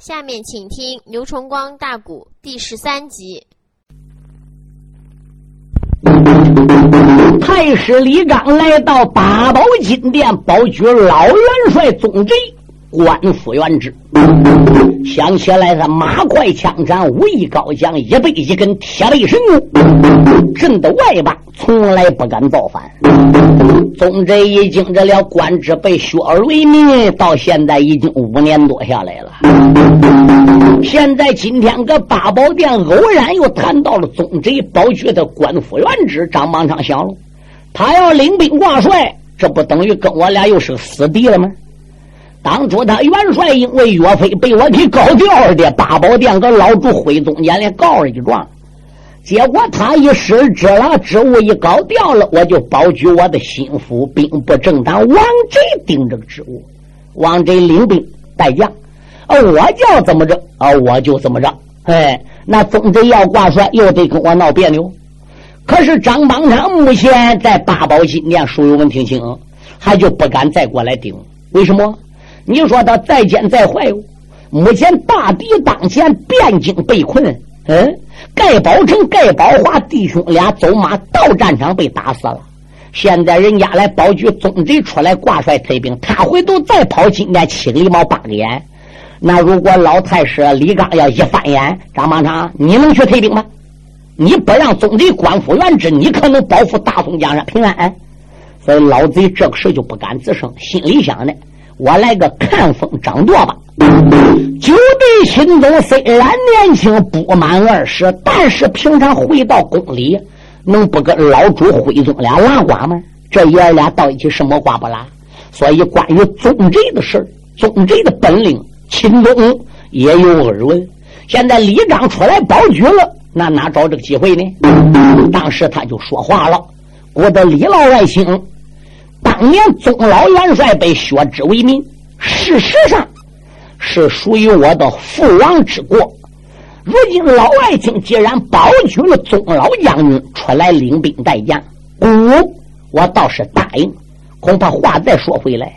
下面请听牛崇光大鼓第十三集。太史李刚来到八宝金殿，保举老元帅宗贼官复原职。想起来，他马快枪斩，武艺高强，一背一根铁背神功，震得外邦从来不敢造反。宗贼已经这了官职被削而为民，到现在已经五年多下来了。现在今天搁八宝殿偶然又谈到了宗贼保举的官复原职，张邦昌想了，他要领兵挂帅，这不等于跟我俩又是死敌了吗？当初他元帅因为岳飞被我给搞掉的，八宝殿跟老主徽宗眼里告了一状，结果他一失职了，职务一搞掉了，我就保举我的心腹兵部正堂王贼顶这个职务，王贼领兵带将，啊，我叫怎么着啊，我就怎么着，哎，那宗贼要挂帅，又得跟我闹别扭。可是张邦昌目前在八宝金殿，属有闻听清，他就不敢再过来顶，为什么？你说他再奸再坏哦！目前大敌当前，汴京被困。嗯，盖宝成、盖宝华弟兄俩走马到战场被打死了。现在人家来保举宗贼出来挂帅退兵，他回头再跑金殿七个狸猫八个眼。那如果老太师李刚要一翻眼，张邦昌，你能去退兵吗？你不让宗贼官复原职，你可能保护大宋江山平安。所以老贼这个时候就不敢吱声，心里想的。我来个看风掌舵吧。九弟心中虽然年轻不满二十，但是平常回到宫里，能不跟老主徽宗俩拉呱吗？这爷俩到一起什么瓜不拉？所以关于宗贼的事宗贼的本领，秦东也有耳闻。现在李章出来保举了，那哪找这个机会呢？当时他就说话了：“我的李老外星。”当年宗老元帅被削职为民，事实上是属于我的父王之过。如今老爱卿既然保举了宗老将军出来领兵带将，故我倒是答应。恐怕话再说回来，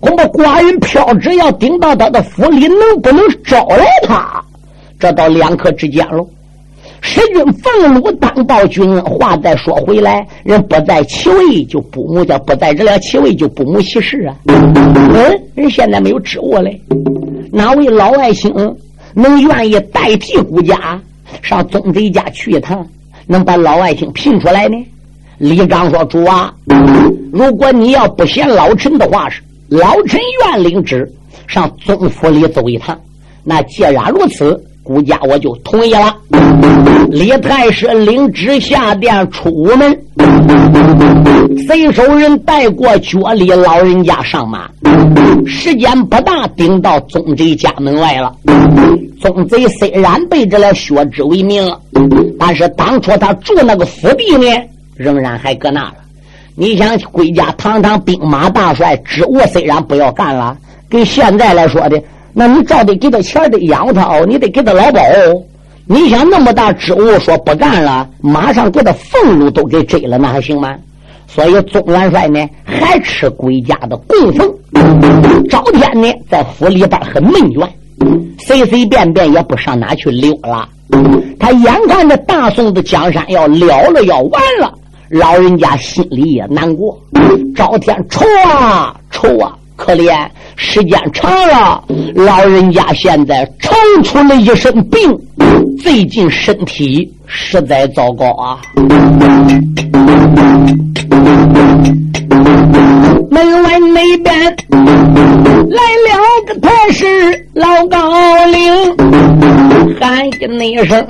恐怕寡人飘旨要顶到他的府里，能不能招来他，这到两可之间喽。使君俸禄当报君，话再说回来，人不在其位就不母叫不在这了其位就不母其事啊。嗯，人现在没有职务嘞，哪位老爱卿能愿意代替顾家上宗贼家去一趟，能把老爱卿聘出来呢？李刚说：“主啊，如果你要不嫌老臣的话，是老臣愿领旨上宗府里走一趟。那既然如此。”顾家我就同意了。李太师领旨下殿出门，随手人带过脚里老人家上马，时间不大，顶到宗贼家门外了。宗贼虽然被这了削职为民了，但是当初他住那个府邸呢，仍然还搁那了。你想，归家堂堂兵马大帅，职务虽然不要干了，跟现在来说的。那你照得给他钱，得养他哦，你得给他劳保哦。你想那么大职务说不干了，马上给他俸禄都给追了，那还行吗？所以宗元帅呢，还吃归家的供奉。赵天呢，在府里边很闷怨，随随便便也不上哪去溜了。他眼看着大宋的江山要了了，要完了，老人家心里也难过。赵天愁啊，愁啊。可怜，时间长了，老人家现在抽出了一身病，最近身体实在糟糕啊。门外那边来了个太师老高龄，喊一声，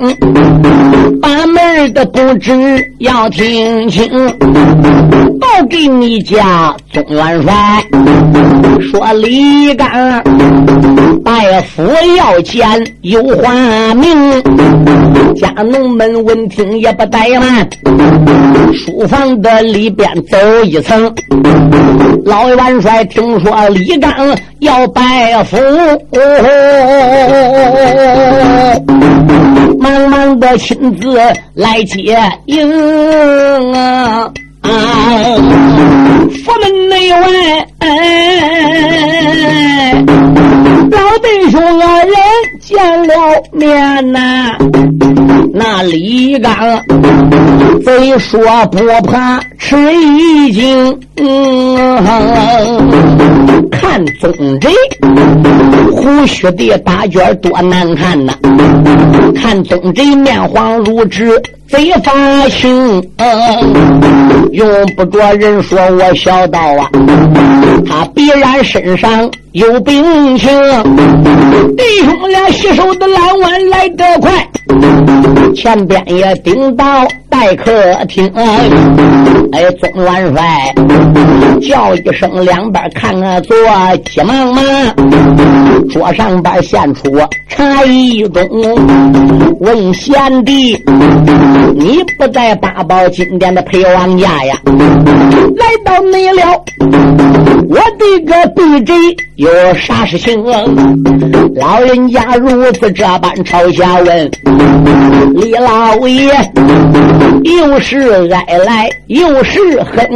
把门的不知要听清，报给你家总元帅，说李刚拜府要见有话明，家奴们闻听也不怠慢，书房的里边走一层。老元帅听说李刚要拜府，忙忙的亲自来接应啊！府门内外，老弟兄二人见了面呐。那李刚贼说不怕吃一惊，嗯看宗贼胡须的大卷多难看呐！看宗贼面黄如纸，贼发青，用不着人说我小道啊，他必然身上有兵情。弟兄俩携手的来晚来得快。前边也顶到待客厅，哎，总元帅叫一声，两边看啊，坐，急忙忙，桌上边献出茶一盅，问贤弟，你不在八宝金殿的陪王家呀？来到你了，我的个弟侄有啥事情？老人家如此这般朝下问。李老爷，又是哀来又是恨，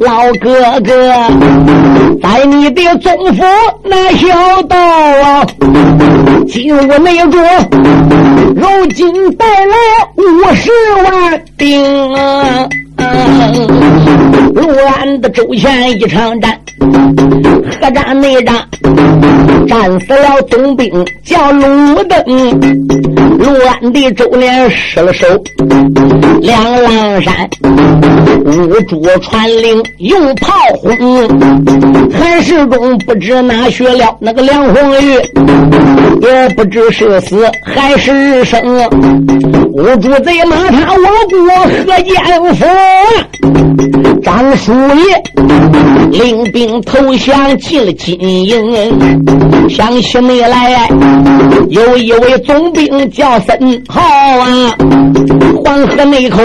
老哥哥，在你的宗府那小道啊，进屋内住，如今带来五十万兵啊！陆安的周旋一场战，何战内战，战死了总兵叫陆登。陆安的周连失了手，梁王山五主传令用炮轰，韩世忠不知哪学了那个梁红玉，也不知是死还是生。五主贼马他我国何建福，张叔夜领兵投降进了金营，想起没来，有一位总兵叫沈浩啊，黄河那口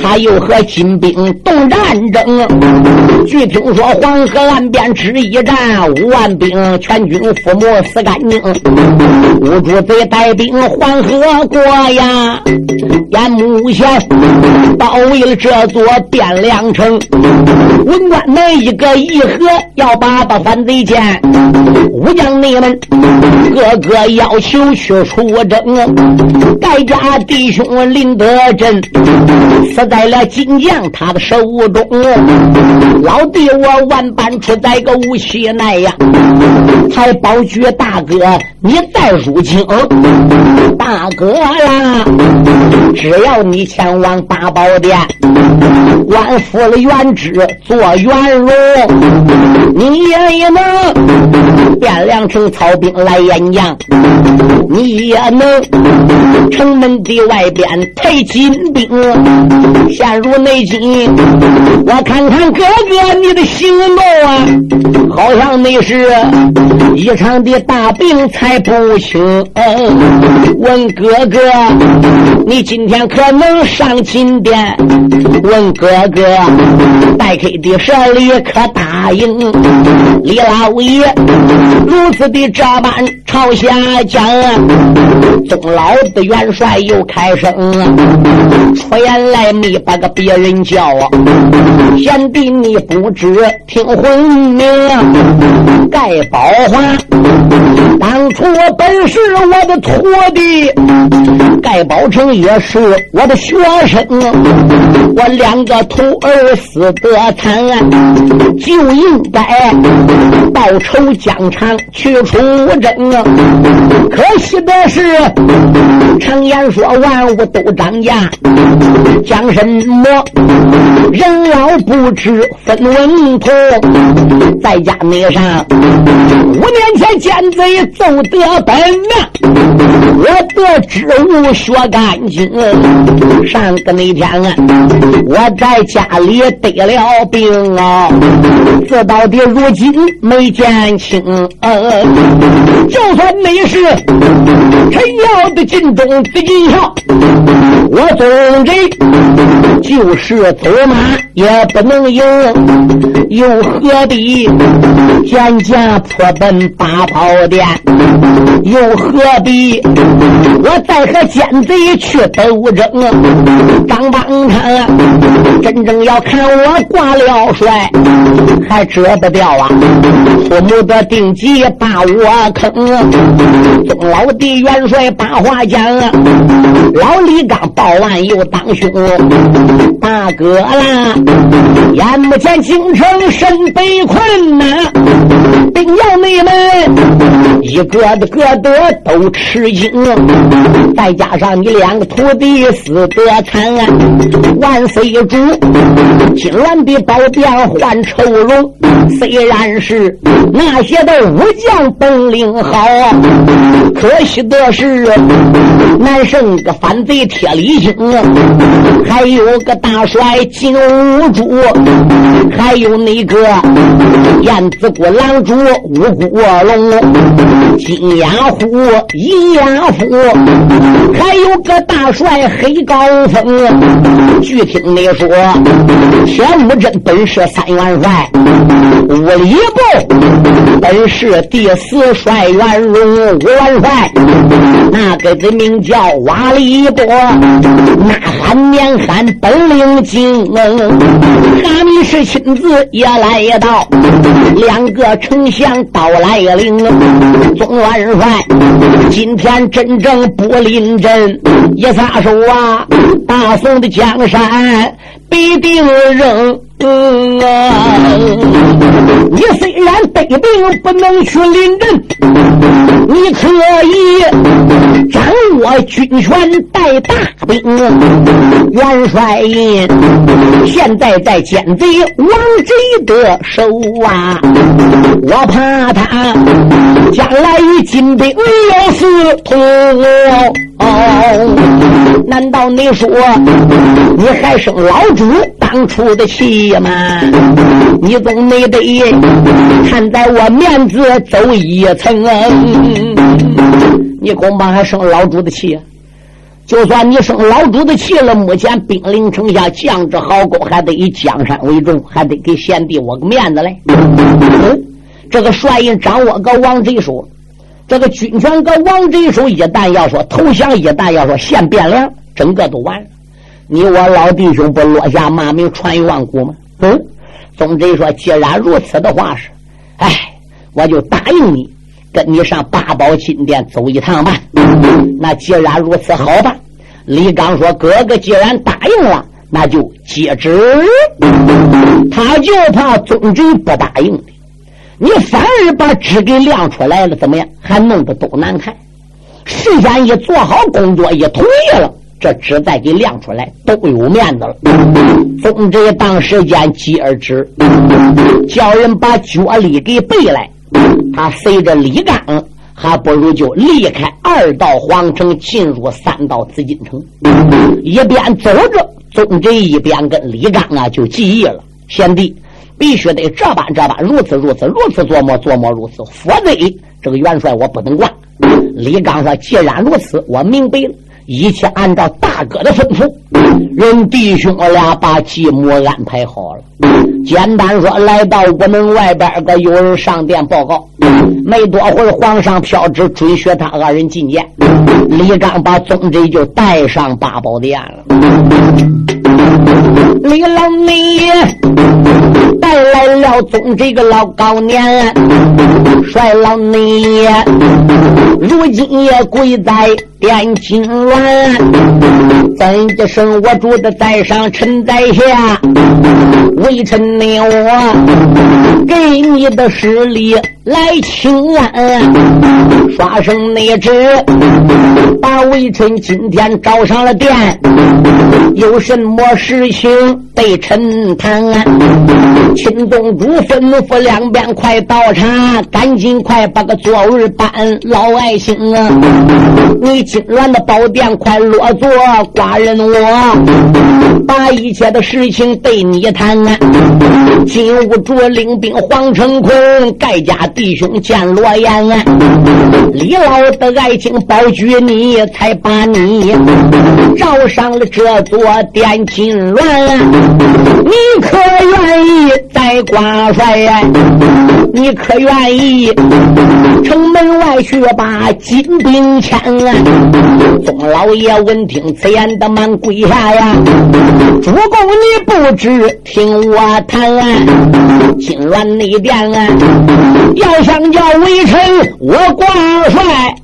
他又和金兵动战争，据听说黄河岸边只一战，五万兵全军覆没死干净，五主贼带兵黄河过呀。眼目前包围了这座汴梁城，文官们一个议和，要把把反贼见。武将你们个个要求去出征，盖家弟兄林德珍死在了金将他的手中。老弟我万般出在个无锡内呀，才保举大哥你再入京，大哥呀！只要你前往八宝殿，官复了原职做元荣，你也能汴梁城操兵来演讲，你也能城门的外边配金兵，陷入内金。我看看哥哥你的行动啊，好像那是一场的大病才不轻。问哥哥。你今天可能上金殿？问哥哥，待客的设礼可答应？李老爷如此的这般朝下讲，宗老的元帅又开声了：出言来没把个别人叫啊！贤弟你不知听混名，盖宝华当初我本是我的徒弟，盖宝成也是我的学生，我两个徒儿死得惨，就应该报仇疆场去出征。可惜的是，常言说万物都涨价，讲什么人老不知分文痛，在家内上五年前奸贼奏得本呐，我的职务学干净。上个那天啊，我在家里得了病啊，这到底如今没见清。就算没事，陈要的进中紫金桥，我总之就是走马也不能赢，又何必全家破奔八大宝殿，又何必我再和奸贼去斗争？张邦昌真正要看我挂了帅，还遮不掉啊！父母的定计把我坑，宗老的元帅把话讲，老李刚报完又当凶，大哥啦，眼不见京城身被困呐，兵要你们一个的个的都吃惊，再加上你两个徒弟死得惨，万岁主今晚的宝殿换愁容，虽然是那些的武将本领好，可惜的是南胜个反贼铁里星，还有个大帅金兀术，还有那个燕子国狼主乌骨龙，金牙虎、银牙虎，还有个大帅黑高峰。据听你说，铁木真本是三元帅，五里部本是第四帅元荣五元帅，那个的名叫瓦里波，呐喊念喊本领精，哈密士亲自也来到，两个丞相到来领，总元帅今天真正不临阵，一撒手啊，大宋的江山必定扔。嗯啊你虽然得病不能去临阵，你可以掌握军权带大兵。元帅印现在在奸贼王贼的手啊，我怕他将来与金兵有私通。哦难道你说你还生老朱当初的气吗？你总没得看在我面子走一层，你恐怕还生老朱的气。就算你生老朱的气了，目前兵临城下，将至壕沟，还得以江山为重，还得给贤弟我个面子嘞。这个帅印掌握个王贼手，这个军权搁王贼手，一旦要说投降，一旦要说献汴梁，整个都完了。你我老弟兄不落下骂名，传于万古吗？嗯，宗贼说：“既然如此的话是，哎，我就答应你，跟你上八宝金殿走一趟吧。那既然如此，好吧。”李刚说：“哥哥既然答应了，那就接旨。”他就怕宗贼不答应，你反而把纸给亮出来了，怎么样？还弄得都难看。事先一做好工作，一同意了。这纸再给亮出来，都有面子了。宗贼当时间急而止，叫人把脚力给备来。他随着李刚，还不如就离开二道皇城，进入三道紫禁城。一边走着，宗贼一边跟李刚啊就记忆了：贤弟，必须得这般这般，如此如此，如此琢磨琢磨，如此，否则这个元帅我不能管。李刚说：既然如此，我明白了。一切按照大哥的吩咐，人弟兄俩把继母安排好了。简单说，来到屋门外边，个有人上殿报告。没多会儿，皇上飘旨追学他二人觐见。李刚把宗贼就带上八宝殿了。李老内带来了总这个老高年，帅老内如今也跪在殿金銮，怎一声我主的在上，臣在下，微臣你我给你的势力来请安，刷声内旨，把微臣今天召上了殿，有什么事情被臣谈？秦公主吩咐两边快倒茶，赶紧快把个座位搬，老爱卿啊，你金銮的宝殿快落座，寡人我把一切的事情对你谈啊。金兀术领兵黄成坤，盖家弟兄见罗延，李老的爱卿保举你，才把你召上了这座殿金銮。你可愿意再挂帅呀？你可愿意？城门外去把金兵抢啊？宗老爷闻听此言，的忙跪下呀！主公，你不知听我谈啊！金銮内殿啊，要想叫微臣我挂帅。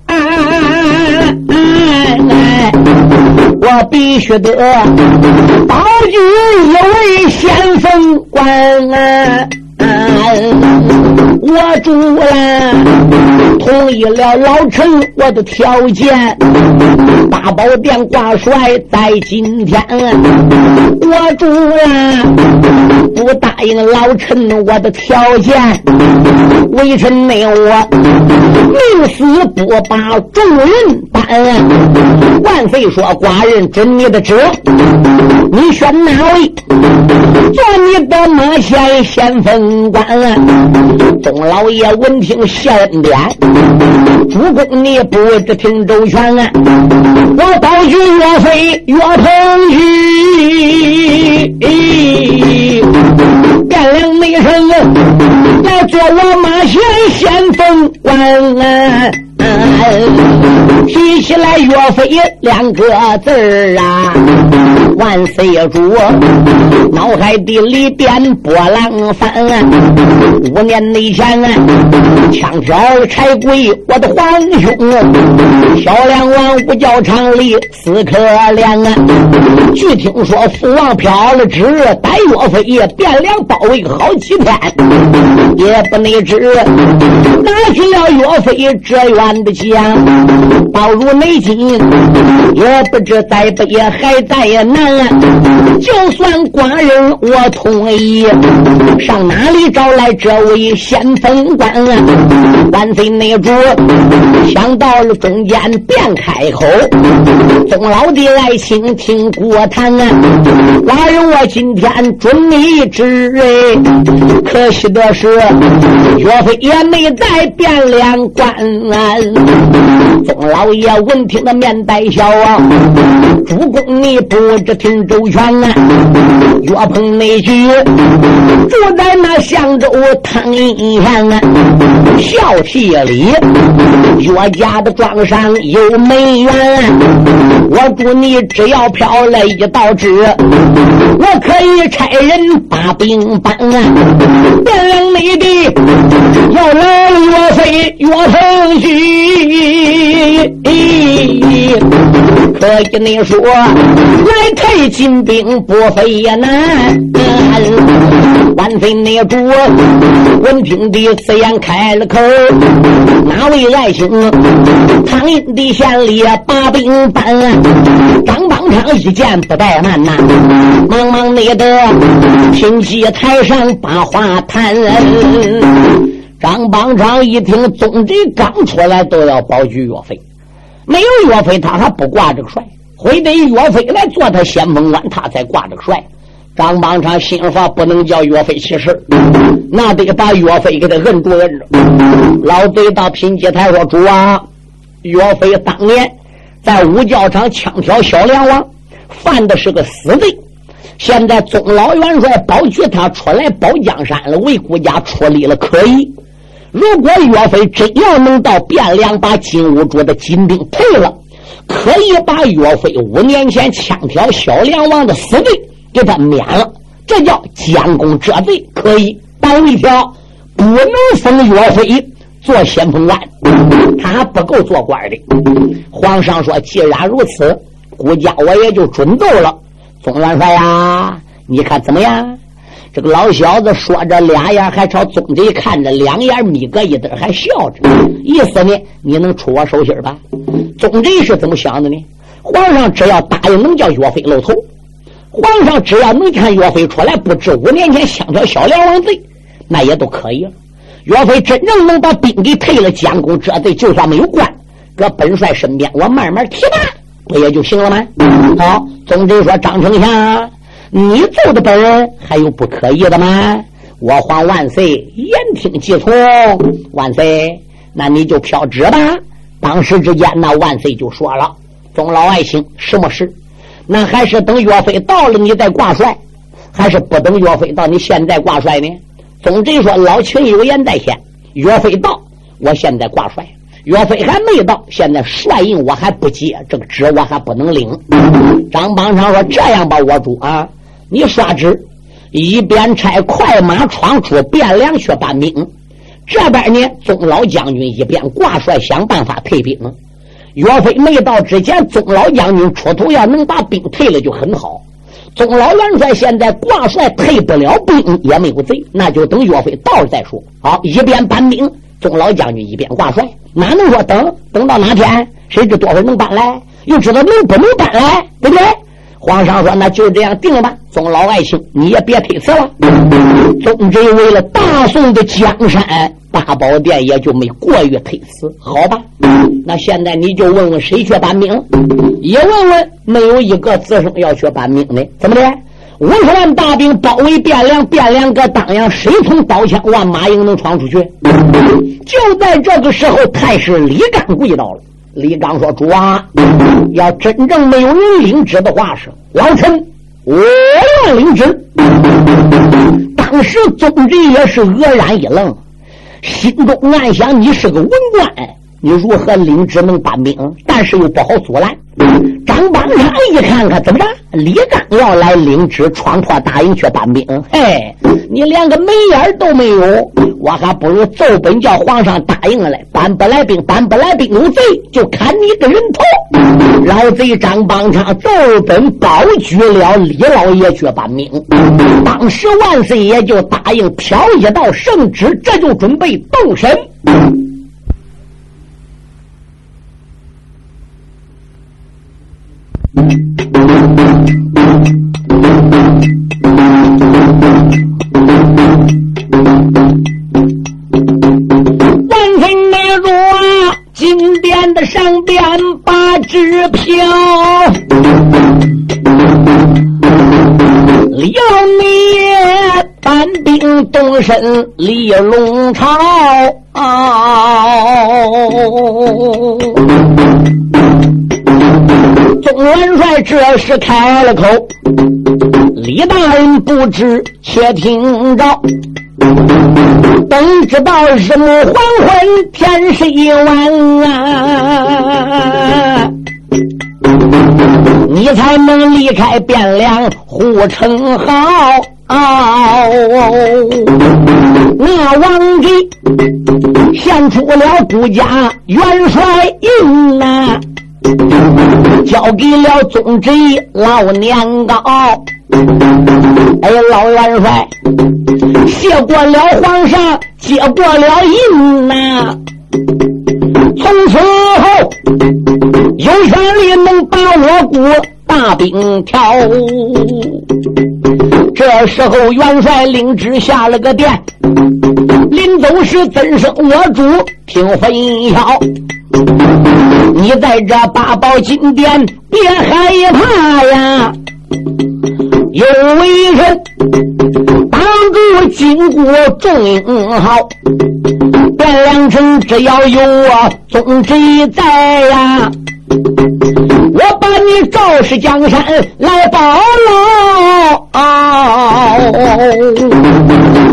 我必须得保举一位先锋官啊！我主了，同意了老臣我的条件，大宝殿挂帅在今天。我主了，不答应老臣我的条件，微臣内我宁死不把众人担。万岁说：“寡人准你的旨，你选哪位做你的马前先锋官？”钟老爷闻听谢恩典，主公你不知听周全啊！我保举岳飞岳鹏举，汴梁内臣来做我马前先锋官。提起来岳飞两个字儿啊，万岁主脑海的里边波浪翻。五年内前啊，枪挑柴鬼我的皇兄，小梁王五教场里死可怜啊。据听说父王飘了旨，带岳飞汴梁包围好几天，也不内知拿去了岳飞这员。的将到入内京，也不知在北还在南。就算寡人我同意，上哪里找来这位先锋官？万岁内主想到了中间，便开口：“宗老的爱卿听过谈啊！寡人我今天准你旨哎，可惜的是岳飞也没在汴梁关。”宗老爷闻听的面带笑啊，主公你不知听周全啊，岳鹏那句住在那襄州汤阴县啊，孝悌里岳家的庄上有美园，我祝你只要飘来一道纸，我可以差人把兵搬啊，汴梁内地要来岳飞岳鹏举。可以你说来退金兵不费也难。万岁内主闻听的此言开了口，哪位爱卿？唐营的县里把兵搬。张邦昌一见不怠慢呐，忙忙内的听戏台上把话谈。张邦昌一听宗旨刚出来，都要保举岳飞。没有岳飞，他还不挂这个帅，非得岳飞来做他先锋官，他才挂这个帅。张邦昌心说不能叫岳飞起事那得把岳飞给他摁住摁着。老贼到品阶台说：“主啊，岳飞当年在五教场枪挑小梁王，犯的是个死罪。现在宗老元帅保举他出来保江山了，为国家出力了，可以。”如果岳飞真要能到汴梁把金兀术的金兵退了，可以把岳飞五年前枪挑小梁王的死罪给他免了，这叫将功折罪，可以。但一条，不能封岳飞做先锋官，他还不够做官的。皇上说：“既然如此，孤家我也就准奏了。”总元帅呀，你看怎么样？这个老小子说着，俩眼还朝宗贼看着，两眼眯个一瞪，还笑着，意思呢，你能出我手心吧？宗贼是怎么想的呢？皇上只要答应能叫岳飞露头，皇上只要能看岳飞出来不治五年前香条小梁王罪，那也都可以了。岳飞真正能把兵给退了，将功折罪，就算没有官，搁本帅身边，我慢慢提拔，不也就行了吗？好，宗贼说张丞相。你奏的本还有不可以的吗？我皇万岁言听计从，万岁，那你就飘旨吧。当时之间，那万岁就说了：“钟老爱卿，什么事？那还是等岳飞到了，你再挂帅。还是不等岳飞到？你现在挂帅呢？总之说，老秦有言在先，岳飞到，我现在挂帅。岳飞还没到，现在帅印我还不接，这个旨我还不能领。张邦昌说：“这样吧，我主啊，你刷旨，一边差快马闯出汴梁去搬兵，这边呢，宗老将军一边挂帅想办法退兵。岳飞没到之前，宗老将军出头要能把兵退了就很好。宗老元帅现在挂帅退不了兵，也没有贼，那就等岳飞到了再说。好，一边搬兵，宗老将军一边挂帅。”哪能说等等到哪天？谁知多少能搬来？又知道能不能搬来？对不对？皇上说：“那就这样定了吧。”宗老爱卿，你也别推辞了。宗侄为了大宋的江山，大宝殿也就没过于推辞。好吧，那现在你就问问谁去搬兵？也问问没有一个子孙要去搬兵的？怎么的？五十万大兵包围汴梁，汴梁搁当阳，谁从刀枪万马营能闯出去？就在这个时候，太师李刚跪倒了。李刚说：“主啊，要真正没有人领旨的话，是老臣我要领旨。”当时宗直也是愕然一愣，心中暗想：“你是个文官，你如何领旨能搬兵？但是又不好阻拦。”张邦昌一看看，怎么着？李刚要来领旨，闯破大营去搬兵。嘿，你连个眉眼都没有，我还不如奏本叫皇上答应了来。搬不来兵，搬不来兵，有贼就砍你个人头。老贼张邦昌奏本保举了李老爷去搬兵。当时万岁爷就答应飘一道圣旨，这就准备动身。身立龙朝。宗元帅这时开了口：“李大人不知，且听着。等知道日暮黄昏，天色晚啊，你才能离开汴梁护城壕。哦那王吉献出了顾家元帅印呐。”交给了宗侄老年高，哎，老元帅谢过了皇上，接过了印呐。从此后有权利能把我国大兵挑。这时候元帅领旨下了个殿，临走时怎生我主听分晓。你在这八宝金殿别害怕呀，有为人挡住金国众英豪，汴梁城只要有我宗侄在呀，我把你赵氏江山来保喽！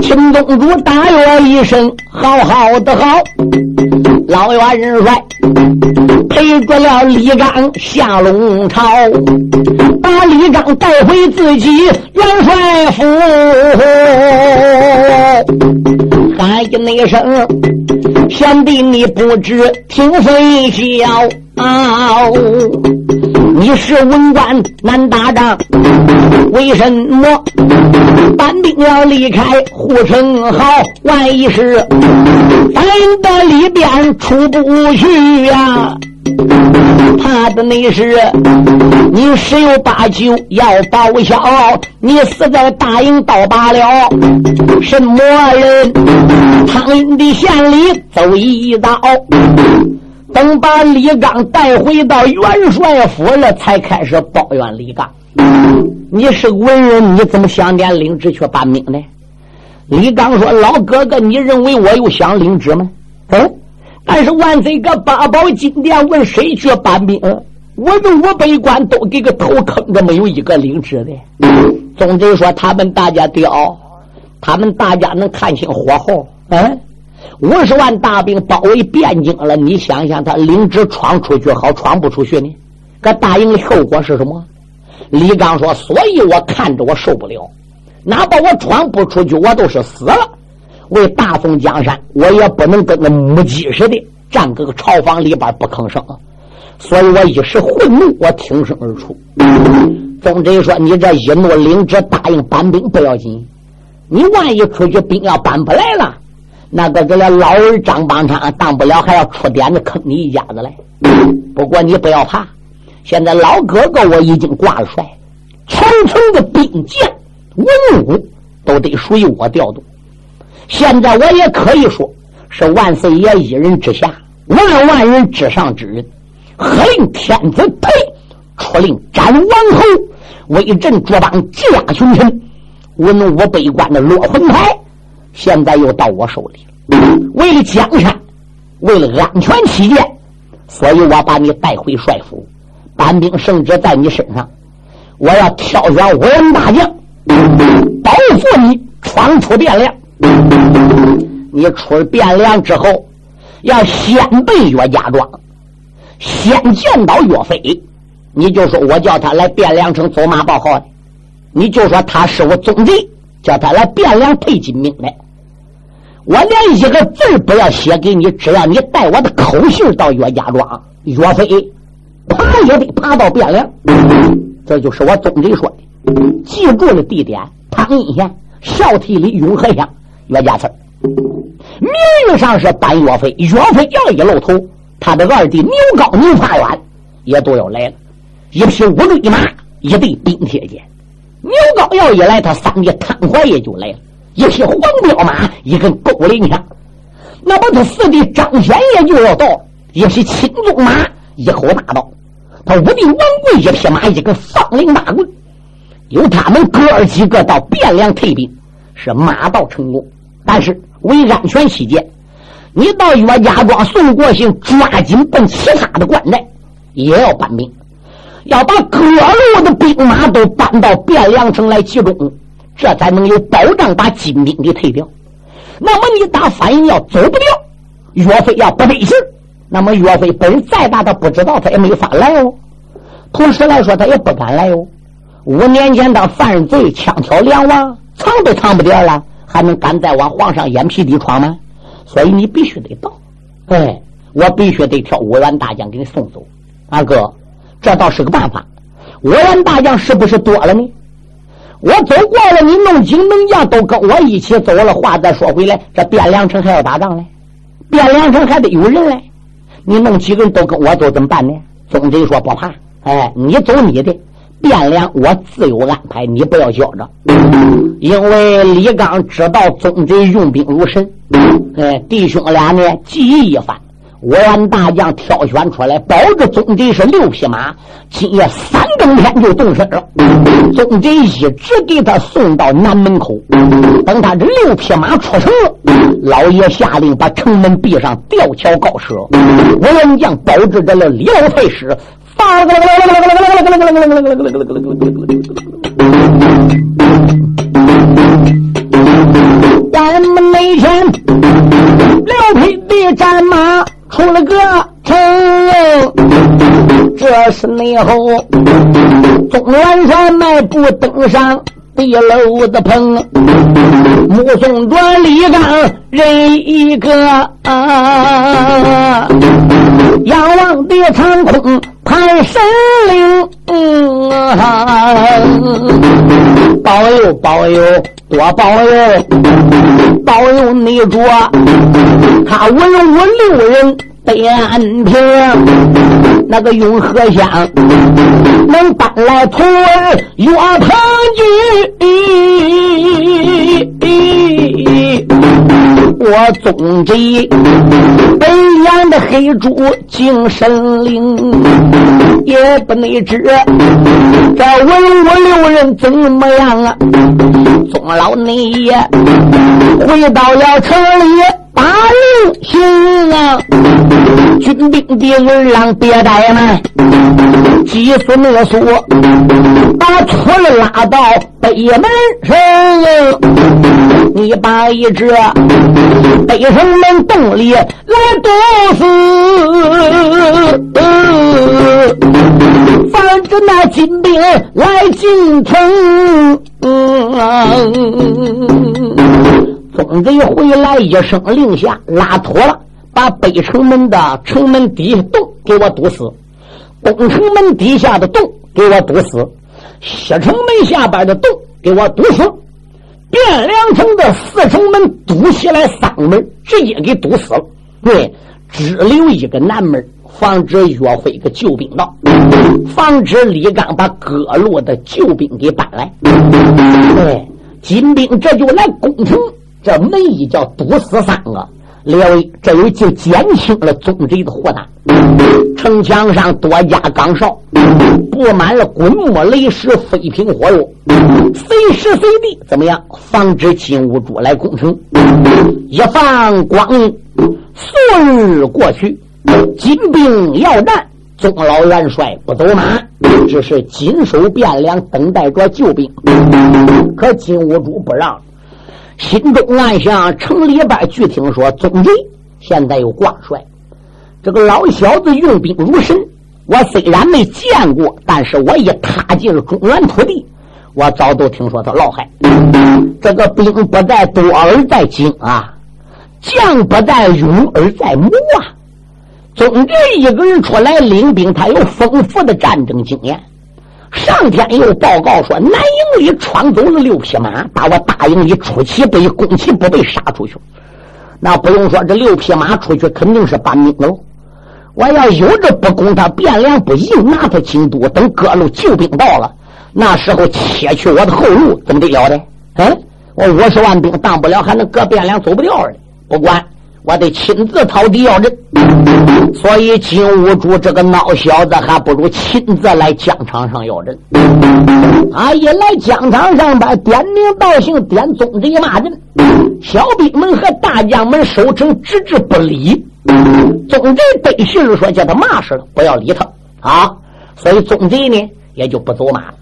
秦宗主大我一声，好好的好。老元帅陪着了李刚下龙朝，把李刚带回自己元帅府，喊一声：“贤弟，你不知听分晓。”你是文官难打仗，为什么班兵要离开护城壕？万一是咱的里边出不去呀？怕的那是你十有八九要报销，你死在大营倒罢了。什么人？苍蝇的县里走一遭。等把李刚带回到元帅府了，才开始抱怨李刚：“你是文人，你怎么想点领旨去搬兵呢？”李刚说：“老哥哥，你认为我又想领旨吗？嗯，但是万岁哥八宝金殿问谁去搬兵，我的五百官都给个头坑着，没有一个领旨的。总之说，他们大家屌，他们大家能看清火候。嗯，五十万大兵包围汴京了，你想想，他领旨闯出去好，闯不出去呢？可答应的后果是什么？李刚说：“所以我看着我受不了，哪怕我闯不出去，我都是死了。为大宋江山，我也不能跟个母鸡似的站搁个朝房里边不吭声。所以我一时愤怒，我挺身而出。总之说，你这一怒领旨答应搬兵不要紧，你万一出去兵要搬不来了，那个这个老儿张邦昌当不了，还要出点子坑你一家子来。不过你不要怕。”现在老哥哥我已经挂了帅，层层的兵将文武都得属于我调度。现在我也可以说是万岁爷一人之下，万万人之上之人。喝令天子呸，出令斩王侯，威震诸邦，击压群臣。文武百官的落魂牌，现在又到我手里了。为了江山，为了安全起见，所以我把你带回帅府。班兵圣旨在你身上，我要挑选五员大将，保护你闯出汴梁。你出了汴梁之后，要先奔岳家庄，先见到岳飞。你就说我叫他来汴梁城走马报号的，你就说他是我总贼，叫他来汴梁配金兵来。我连一个字不要写给你，只要你带我的口信到岳家庄，岳飞。爬也得爬到汴梁，这就是我总结说的。记住了地点：汤阴县、孝悌里、永和乡、岳家村。名义上是搬岳飞，岳飞要一露头，他的二弟牛高、牛发远也都要来了。一匹五对马，一对冰铁剑。牛高要一来，他三弟汤怀也就来了，一匹黄骠马，一根勾铃枪。那么他四弟张显也就要到，一匹青鬃马，一口大刀。他五弟王贵一匹马，一个放灵大棍，由他们哥儿几个到汴梁退兵，是马到成功。但是为安全起见，你到岳家庄宋国兴，抓紧奔其他的关寨，也要搬兵，要把各路的兵马都搬到汴梁城来集中，这才能有保障把金兵给退掉。那么你打反应要走不掉，岳飞要不得信那么岳飞本事再大，他不知道，他也没法来哦。同时来说，他也不敢来哦。五年前他犯罪，枪挑梁王，藏都藏不掉了，还能敢再往皇上眼皮底闯吗？所以你必须得到。哎，我必须得挑五员大将给你送走。二哥，这倒是个办法。五员大将是不是多了呢？我走过了，你弄精能将都跟我一起走了。话再说回来，这汴梁城还要打仗嘞，汴梁城还得有人嘞。你弄几个人都跟我走怎么办呢？总贼说不怕，哎，你走你的，汴梁我自有安排，你不要觉着。因为李刚知道总贼用兵如神，哎，弟兄俩呢计议一番。我俺大将挑选出来，保着总贼是六匹马，今夜三更天就动身了。总贼一直给他送到南门口，等他这六匹马出城，老爷下令把城门闭上，吊桥高射。我元将保着这了李老太师，发了咱们那天六匹的战马。出了个城，这是内后，总元帅迈步登上地楼的棚，目送着李刚人一个，仰望的长空盼神灵，保佑保佑多保佑，保佑你着，他文武六人。得安平那个永和乡能搬来徒儿岳鹏举，我总贼北洋的黑猪精神灵，也不内知这文武六人怎么样啊？宗老内爷回到了城里。打令行啊！军兵的儿郎别怠慢，急速勒索，把村拉到北门上。你把一只北城门洞里来堵死，防止那金兵来进城。总贼回来一声令下，拉妥了，把北城门的城门底下洞给我堵死，东城门底下的洞给我堵死，西城门下边的洞给我堵死，汴梁城的四城门堵起来三门，直接给堵死了。对，只留一个南门，防止岳飞个救兵到，防止李刚把各路的救兵给搬来。对，金兵这就来攻城。这门一叫堵死三个，列位，这又就减轻了宗贼的祸难。城墙上多加岗哨，布满了滚木雷石、飞瓶火药，随时随地怎么样防止金兀术来攻城？一放光阴，数日过去，金兵要战，宗老元帅不走马，只是紧守汴梁，等待着救兵。可金兀术不让。心中暗想：城里边据听说，宗贼现在有挂帅，这个老小子用兵如神。我虽然没见过，但是我一踏进了中原土地，我早都听说他老害。这个兵不在多而在精啊，将不在勇而在谋啊。宗贼一个人出来领兵，他有丰富的战争经验。上天又报告说，南营里闯走了六匹马，把我大营里出其不意、攻其不备杀出去。那不用说，这六匹马出去肯定是搬兵喽。我要有这不攻他，汴梁不硬拿他京都，等各路救兵到了，那时候切去我的后路，怎么得了的？嗯，我五十万兵当不了，还能搁汴梁走不掉的？不管。我得亲自讨敌要人，所以金兀术这个孬小子还不如亲自来疆场上要人。啊，一来疆场上边点名道姓，点宗贼骂人，小兵们和大将们守城置之不理。宗贼得信说叫他骂死了，不要理他啊。所以宗贼呢也就不走马了。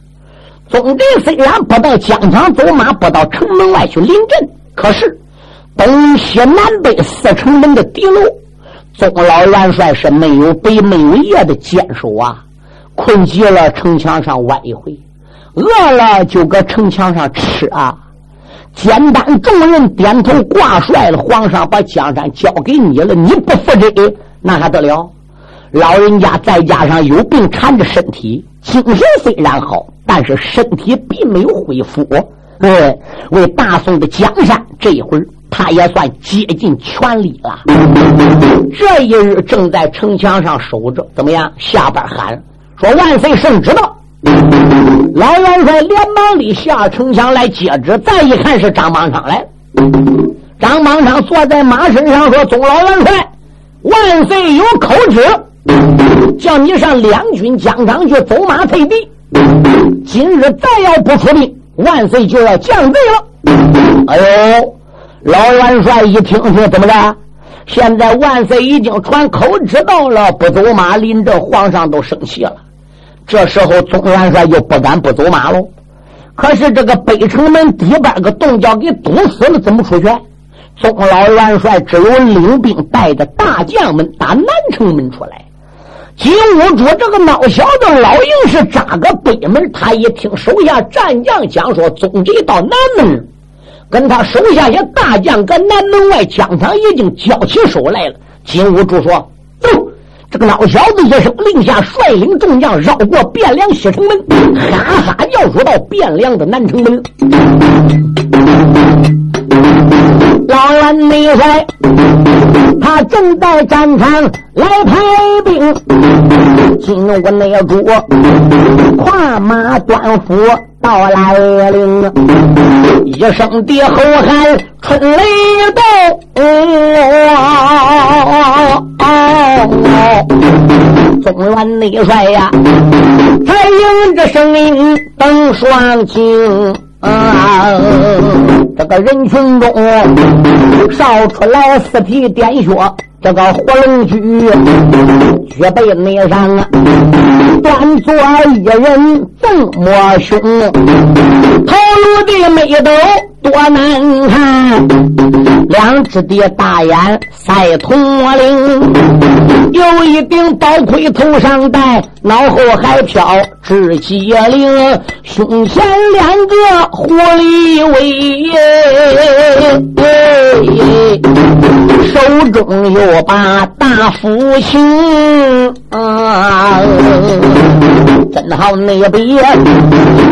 宗贼虽然不到疆场走马，不到城门外去临阵，可是。东西南北四城门的敌楼，宗老元帅是没有北没有夜的坚守啊！困极了，城墙上歪一回；饿了，就搁城墙上吃啊！简单众人点头挂帅了，皇上把江山交给你了，你不负责，那还得了？老人家再加上有病缠着身体，精神虽然好，但是身体并没有恢复。对，为大宋的江山，这一会儿。他也算竭尽全力了。这一日正在城墙上守着，怎么样？下边喊说：“万岁圣旨到！”老元帅连忙的下城墙来接旨。再一看是张邦昌来了。张邦昌坐在马身上说：“总老元帅，万岁有口旨，叫你上两军疆场去走马退敌。今日再要不出兵，万岁就要降罪了。”哎呦！老元帅一听说怎么着？现在万岁已经传口旨到了，不走马，临着皇上都生气了。这时候，宗元帅又不敢不走马喽。可是这个北城门底边个洞叫给堵死了，怎么出去？宗老元帅只有领兵带着大将们打南城门出来。金兀术这个孬小子老硬是扎个北门，他一听手下战将讲说，总计到南门。跟他手下些大将搁南门外疆场已经交起手来了。金兀术说：“走！”这个老小子一声令下，率领众将绕过汴梁西城门，哈哈叫说到汴梁的南城门。老元帅他正在战场来排兵，金兀内主跨马端斧。到来临，一声的吼喊，春雷动，中原内帅呀，才应着声音登双青。这个人群中少出来四匹点靴，这个火龙驹，举背内上啊，端坐一人锃么凶，头颅的眉斗多难看，两只的大眼赛铜铃，有一顶宝盔头上戴，脑后还飘雉鸡翎，胸前两个狐狸尾，手中有把大斧琴，啊，真好那比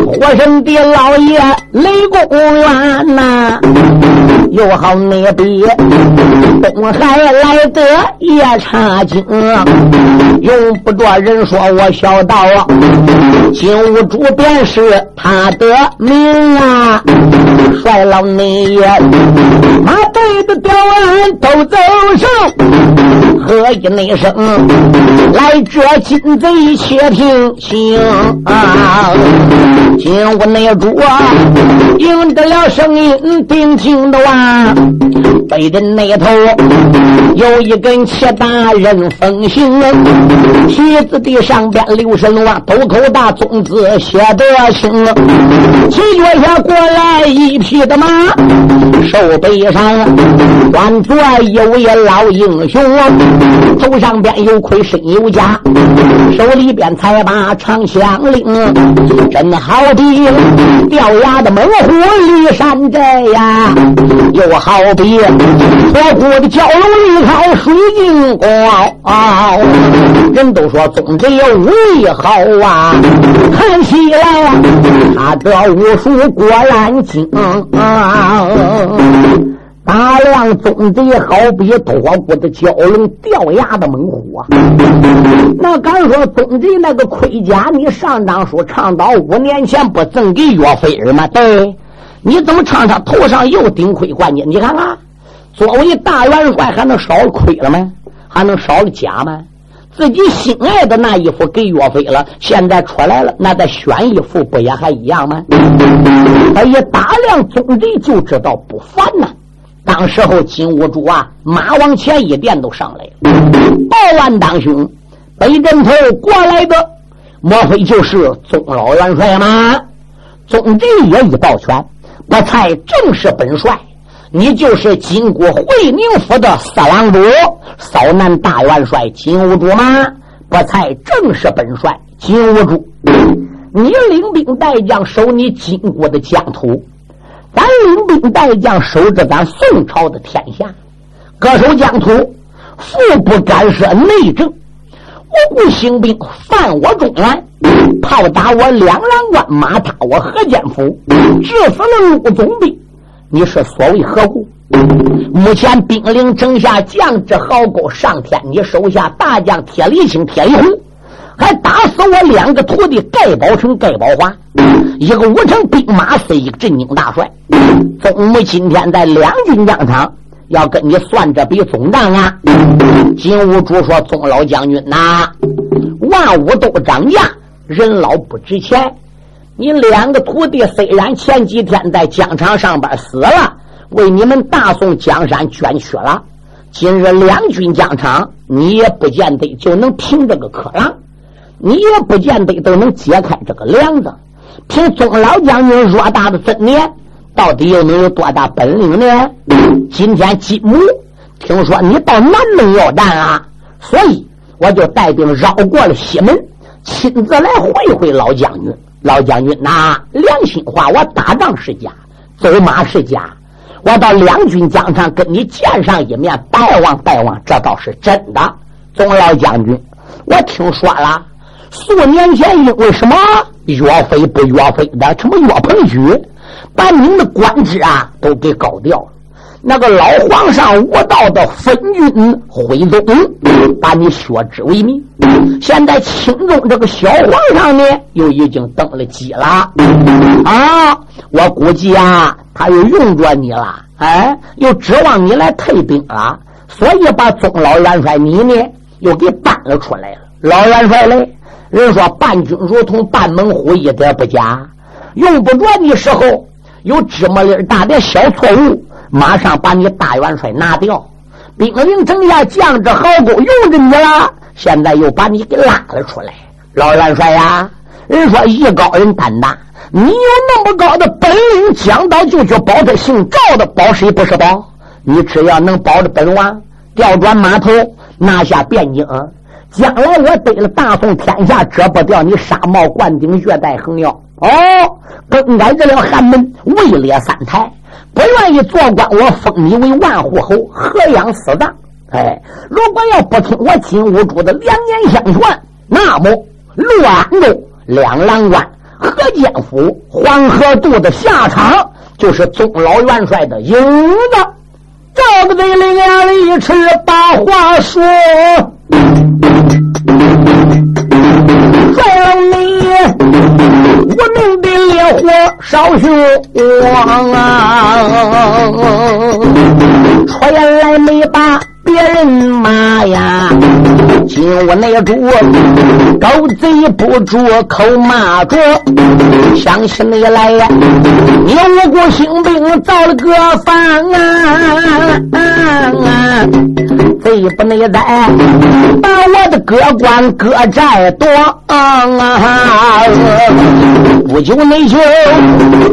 火神的老爷雷公元呐，又好那比东海来的夜叉精，用不着人说我小道啊，金兀术便是他的名啊，帅老内爷，马队的雕鞍都走上，喝一那声，来这金贼且听清啊，听我那主啊，应得了声音，定听得完，背着那头有一根七大人风行，旗子的上边留神啊，斗口大宗字写得清，骑脚下过来一匹的马，手背上端坐一位老英雄，头上边有盔身有甲，手里边才把长枪领，真好比掉牙的猛虎离山寨呀，又好比脱裤的蛟龙离开水晶宫。人都说宗贼武艺好啊，看起来他的武术果然精。大量宗贼好比脱骨的蛟龙，掉牙的猛虎啊！那敢说宗贼那个盔甲，你上当说唱到五年前不赠给岳飞儿吗？对，你怎么唱上头上又顶盔冠呢？你看看，作为大元帅，还能少亏了吗？还能少了甲吗？自己心爱的那一副给岳飞了，现在出来了，那再选一副不也还一样吗？他一打量宗贼，就知道不凡呐。当时候金兀术啊，马往前一垫都上来了。报万当兄，北镇头过来的，莫非就是宗老元帅吗？宗贼也一抱拳，不才正是本帅。你就是金国会宁府的四郎主，扫南大元帅金兀术吗？不才正是本帅金兀术。你领兵带将守你金国的疆土。咱领兵带将守着咱宋朝的天下，各守疆土，父不干涉内政，无故兴兵犯我中原，炮打我两郎关，马踏我河间府，致死了陆总兵。你是所谓何故？目前兵临城下，将之壕沟上天，你手下大将铁力青、铁力红。还打死我两个徒弟盖宝成、盖宝华，一个五城兵马司，一个镇军大帅。宗母今天在两军疆场，要跟你算这笔总账啊！金兀术说：“宗老将军呐，万物都涨价，人老不值钱。你两个徒弟虽然前几天在疆场上边死了，为你们大宋江山捐躯了，今日两军疆场，你也不见得就能平这个可狼。”你也不见得都能解开这个梁子。凭宗老将军偌大的尊年，到底又能有多大本领呢？今天金母听说你到南门要战啊，所以我就带兵绕过了西门，亲自来会会老将军。老将军呐，良心话，我打仗是假，走马是假，我到两军疆场跟你见上一面，拜望拜望，这倒是真的。总老将军，我听说了。数年前，因为什么岳飞不岳飞的，什么岳鹏举，把您的官职啊都给搞掉了。那个老皇上无道的分军徽宗，把你削职为民。现在清中这个小皇上呢，又已经登了基了啊！我估计啊，他又用着你了，哎，又指望你来退兵了，所以把宗老元帅你呢，又给搬了出来了。老元帅嘞。人说伴君如同伴猛虎，一点不假。用不着你时候，有芝麻粒大的小错误，马上把你大元帅拿掉。兵临城下，将之壕沟，用着你了。现在又把你给拉了出来，老元帅呀！人说艺高人胆大，你有那么高的本领，讲到就去保他姓赵的，保谁不是保？你只要能保着本王，调转马头，拿下汴京，将来我得了大宋天下，折不掉你纱帽冠顶、月带横腰。哦，更改这了寒门，位列三台。不愿意做官，我封你为万户侯，何养死葬？哎，如果要不听我金兀术的良言相劝，那么洛安州两郎关、河间府、黄河渡的下场，就是宗老元帅的影子。赵子林两里吃把话说，烈火烧熊王啊，出来没把别人骂呀，金屋内主狗贼不住口骂着，想起你来呀，你无辜兴兵造了个反啊，啊贼不内在把我的哥官哥债夺啊。不久内就，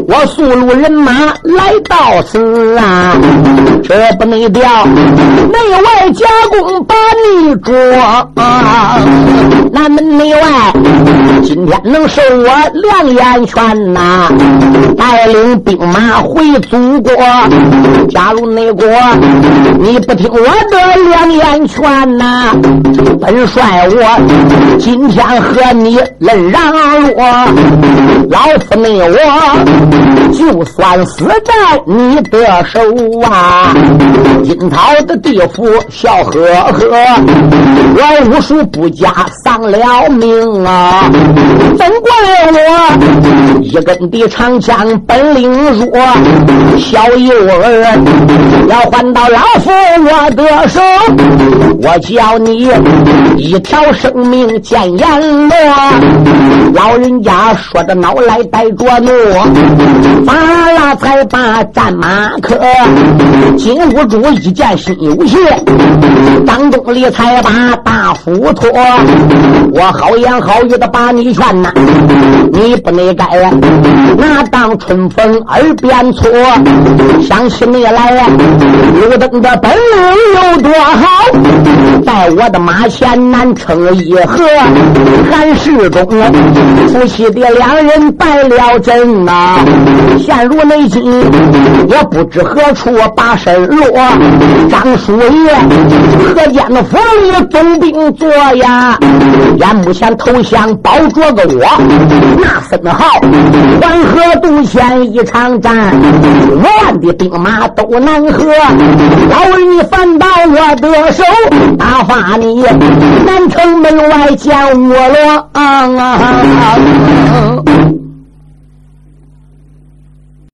我速路人马来到此啊，这不内调，内外夹攻把你捉啊，南门内外，今天能受我两眼拳呐，带领兵马回祖国。假如内国你不听我的两眼拳呐，本帅我今天和你论让我。老夫没我，就算死在你的手啊！金涛的地府笑呵呵，我武术不佳丧了命啊！我一根的长枪本领弱，小幼儿要换到老夫我的手，我叫你一条生命见阎罗！老人家说的恼。来带着怒，发了才把战马克。金兀术一见心有谢，张东里才把大斧托。我好言好语的把你劝呐，你不能该那当春风耳边错。想起你来呀，刘登的本领有多好，在我的马前难称一合。韩世忠夫妻的两人。败了阵呐，陷入内急，我不知何处把身落。张叔爷，河间的府里总兵坐呀，眼目前投降包着个我，那分号黄河渡险一场战，五万的兵马都难和。老儿你反到我的手，打发你南城门外见我了啊！